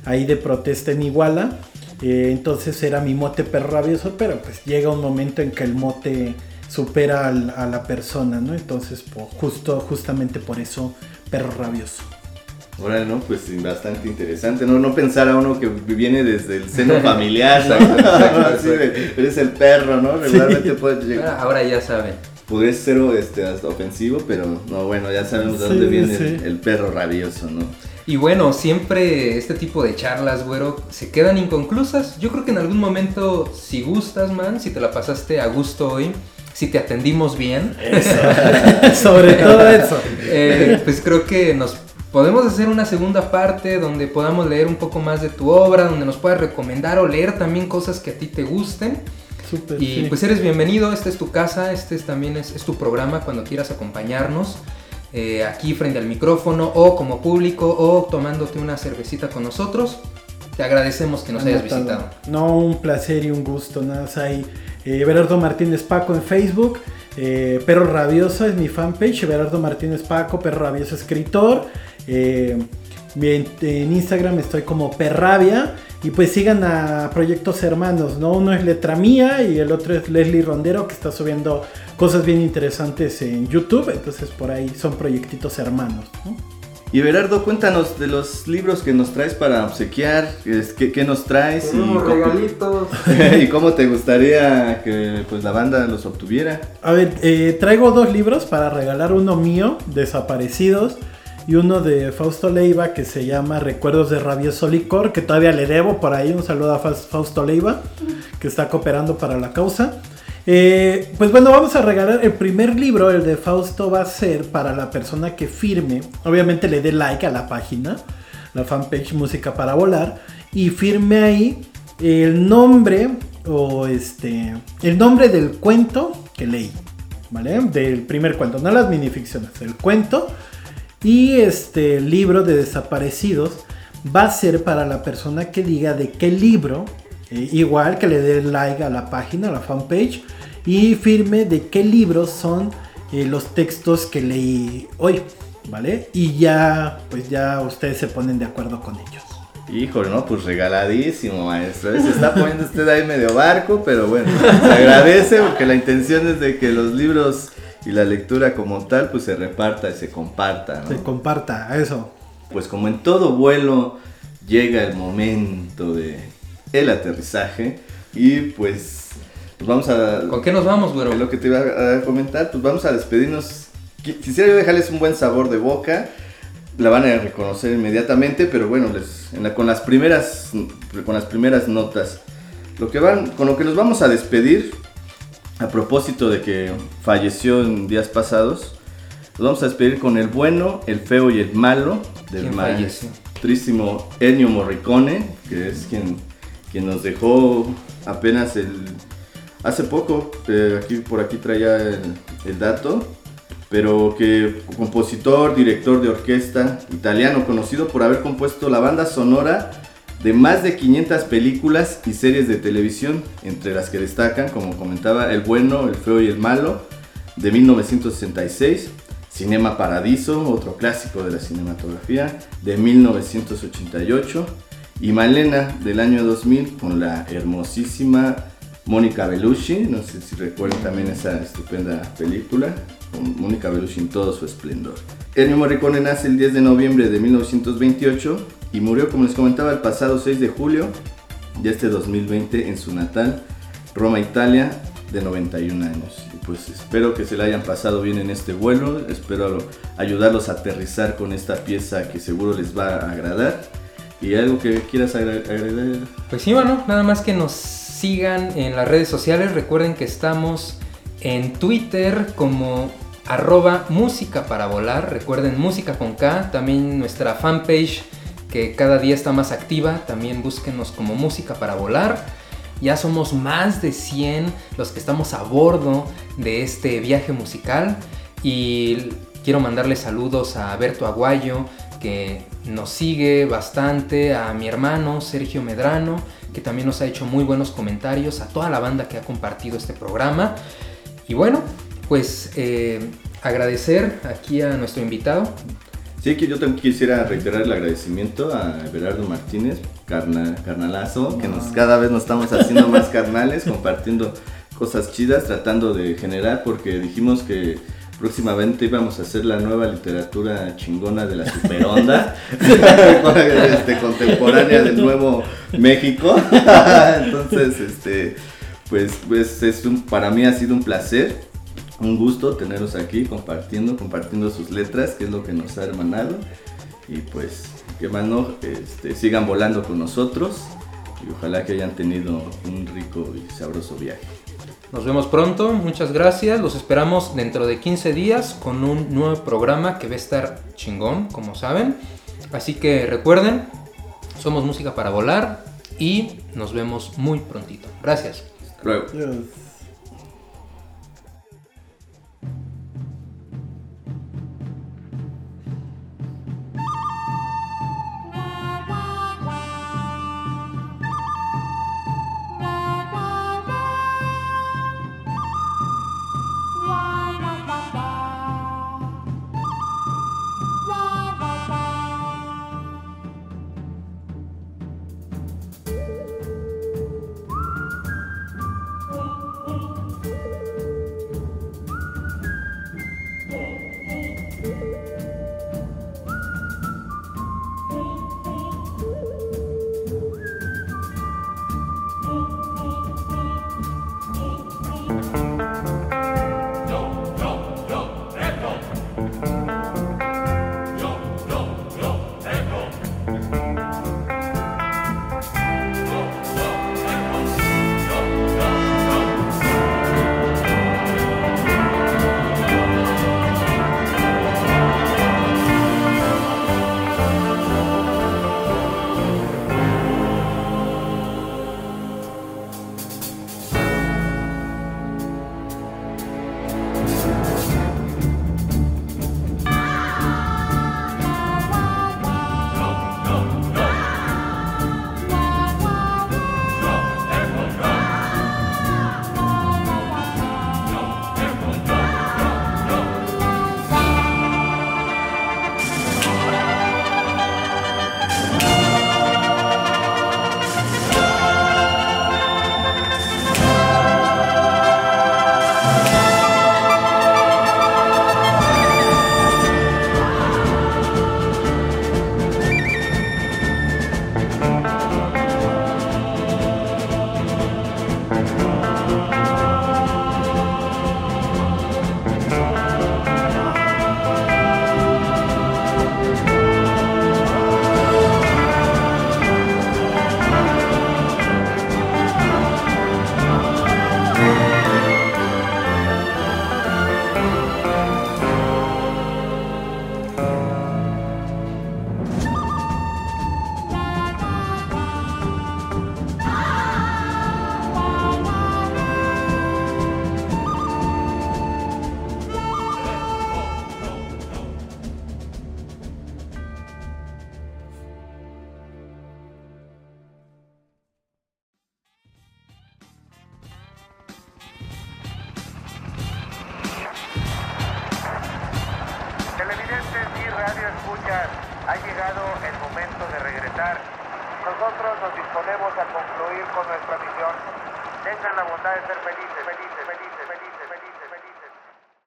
S4: ahí de protesta en Iguala. Eh, entonces era mi mote perro rabioso, pero pues llega un momento en que el mote supera a la persona, ¿no? Entonces, justo, justamente por eso, perro rabioso.
S3: Órale, ¿no? Pues sí, bastante interesante, ¿no? No pensar a uno que viene desde el seno familiar, ¿no? Así de, eres el perro, ¿no? Regularmente puede
S2: Ahora,
S3: llegar...
S2: ahora ya saben.
S3: Podría ser este, hasta ofensivo, pero no, bueno, ya sabemos de
S4: Sí,
S3: dónde viene
S4: sí.
S3: el, el perro rabioso, ¿no?
S2: Y bueno, siempre este tipo de charlas, güero, se quedan inconclusas. Yo creo que en algún momento, si gustas, man, si te la pasaste a gusto hoy, si te atendimos bien,
S4: Sobre todo eso.
S2: eh, pues creo que nos podemos hacer una segunda parte donde podamos leer un poco más de tu obra, donde nos puedas recomendar o leer también cosas que a ti te gusten.
S4: Súper,
S2: Y
S4: sí.
S2: pues eres bienvenido, esta es tu casa, este es, también es, es tu programa cuando quieras acompañarnos eh, aquí frente al micrófono o como público o tomándote una cervecita con nosotros. Te agradecemos que nos hayas visitado.
S4: No, un placer y un gusto. Nada más ahí. Eh, Berardo Martínez Paco en Facebook. eh, Perro Rabioso es mi fanpage. Berardo Martínez Paco, Perro Rabioso escritor. Eh, en, Instagram estoy como Perrabia. Y pues sigan a Proyectos Hermanos, ¿no? Uno es Letra Mía y el otro es Leslie Rondero que está subiendo cosas bien interesantes en YouTube. Entonces por ahí son proyectitos hermanos, ¿no?
S3: Y Berardo, cuéntanos de los libros que nos traes para obsequiar, ¿qué, qué nos traes? y
S2: Tenemos
S3: cómo-
S2: regalitos.
S3: y cómo te gustaría que pues, la banda los obtuviera.
S4: A ver, eh, traigo dos libros para regalar, uno mío, Desaparecidos, y uno de Fausto Leiva que se llama Recuerdos de Rabioso Licor, que todavía le debo por ahí, un saludo a Faus- Fausto Leiva, que está cooperando para la causa. Eh, pues bueno, vamos a regalar el primer libro, el de Fausto va a ser para la persona que firme, obviamente le dé like a la página, la fanpage Música para Volar, y firme ahí el nombre o este, el nombre del cuento que leí, ¿vale? Del primer cuento, no las minificciones, el cuento y este libro de desaparecidos va a ser para la persona que diga de qué libro, eh, igual que le dé like a la página, a la fanpage, y firme de qué libros son eh, los textos que leí hoy, ¿vale? Y ya, pues ya ustedes se ponen de acuerdo con ellos.
S3: Híjole, no, pues regaladísimo, maestro. Se está poniendo usted ahí medio barco, pero bueno, se agradece porque la intención es de que los libros y la lectura como tal, pues se reparta y se comparta, ¿no?
S4: Se comparta, eso.
S3: Pues como en todo vuelo llega el momento de el aterrizaje y pues, pues vamos a...
S2: ¿Con qué nos vamos, güero?
S3: Es lo que te iba a comentar, pues vamos a despedirnos. Qui- Quisiera yo dejarles un buen sabor de boca. La van a reconocer inmediatamente, pero bueno, les, en la- con, las primeras, con las primeras notas. Lo que van, con lo que nos vamos a despedir, a propósito de que falleció en días pasados, nos vamos a despedir con el bueno, el feo y el malo del maestrísimo Ennio Morricone, que es quien, quien nos dejó apenas el, hace poco, eh, aquí, por aquí traía el, el dato, pero que compositor, director de orquesta italiano, conocido por haber compuesto la banda sonora de más de 500 películas y series de televisión, entre las que destacan, como comentaba, El bueno, El feo y el malo, de 1966, Cinema Paradiso, otro clásico de la cinematografía, de 1988, y Malena del año 2000 con la hermosísima Mónica Bellucci, no sé si recuerdan también esa estupenda película, con Mónica Bellucci en todo su esplendor. Ennio Morricone nace el 10 de noviembre de 1928 y murió, como les comentaba, el pasado 6 de julio de este 2020 en su natal Roma, Italia, de 91 años. Y pues espero que se la hayan pasado bien en este vuelo, espero ayudarlos a aterrizar con esta pieza que seguro les va a agradar. ¿Y algo que quieras agre- agregar?
S2: Pues sí, bueno, nada más que nos sigan en las redes sociales. Recuerden que estamos en Twitter como arroba música para volar. Recuerden música con K. También nuestra fanpage que cada día está más activa. También búsquenos como música para volar. Ya somos más de 100 los que estamos a bordo de este viaje musical. Y quiero mandarle saludos a Berto Aguayo, que nos sigue bastante, a mi hermano Sergio Medrano, que también nos ha hecho muy buenos comentarios, a toda la banda que ha compartido este programa. Y bueno, pues eh, agradecer aquí a nuestro invitado.
S3: Sí, que yo también quisiera reiterar el agradecimiento a Everardo Martínez, carna- carnalazo, que nos, cada vez nos estamos haciendo más carnales, compartiendo cosas chidas, tratando de generar, porque dijimos que próximamente íbamos a hacer la nueva literatura chingona de la superonda, este, contemporánea del nuevo México. Entonces, este, pues, pues es un, para mí ha sido un placer, un gusto tenerlos aquí compartiendo, compartiendo sus letras, que es lo que nos ha hermanado. Y pues, que más no, este, sigan volando con nosotros y ojalá que hayan tenido un rico y sabroso viaje.
S2: Nos vemos pronto, muchas gracias. Los esperamos dentro de 15 días con un nuevo programa que va a estar chingón, como saben. Así que recuerden, somos música para volar y nos vemos muy prontito. Gracias.
S3: Luego.
S12: Televidentes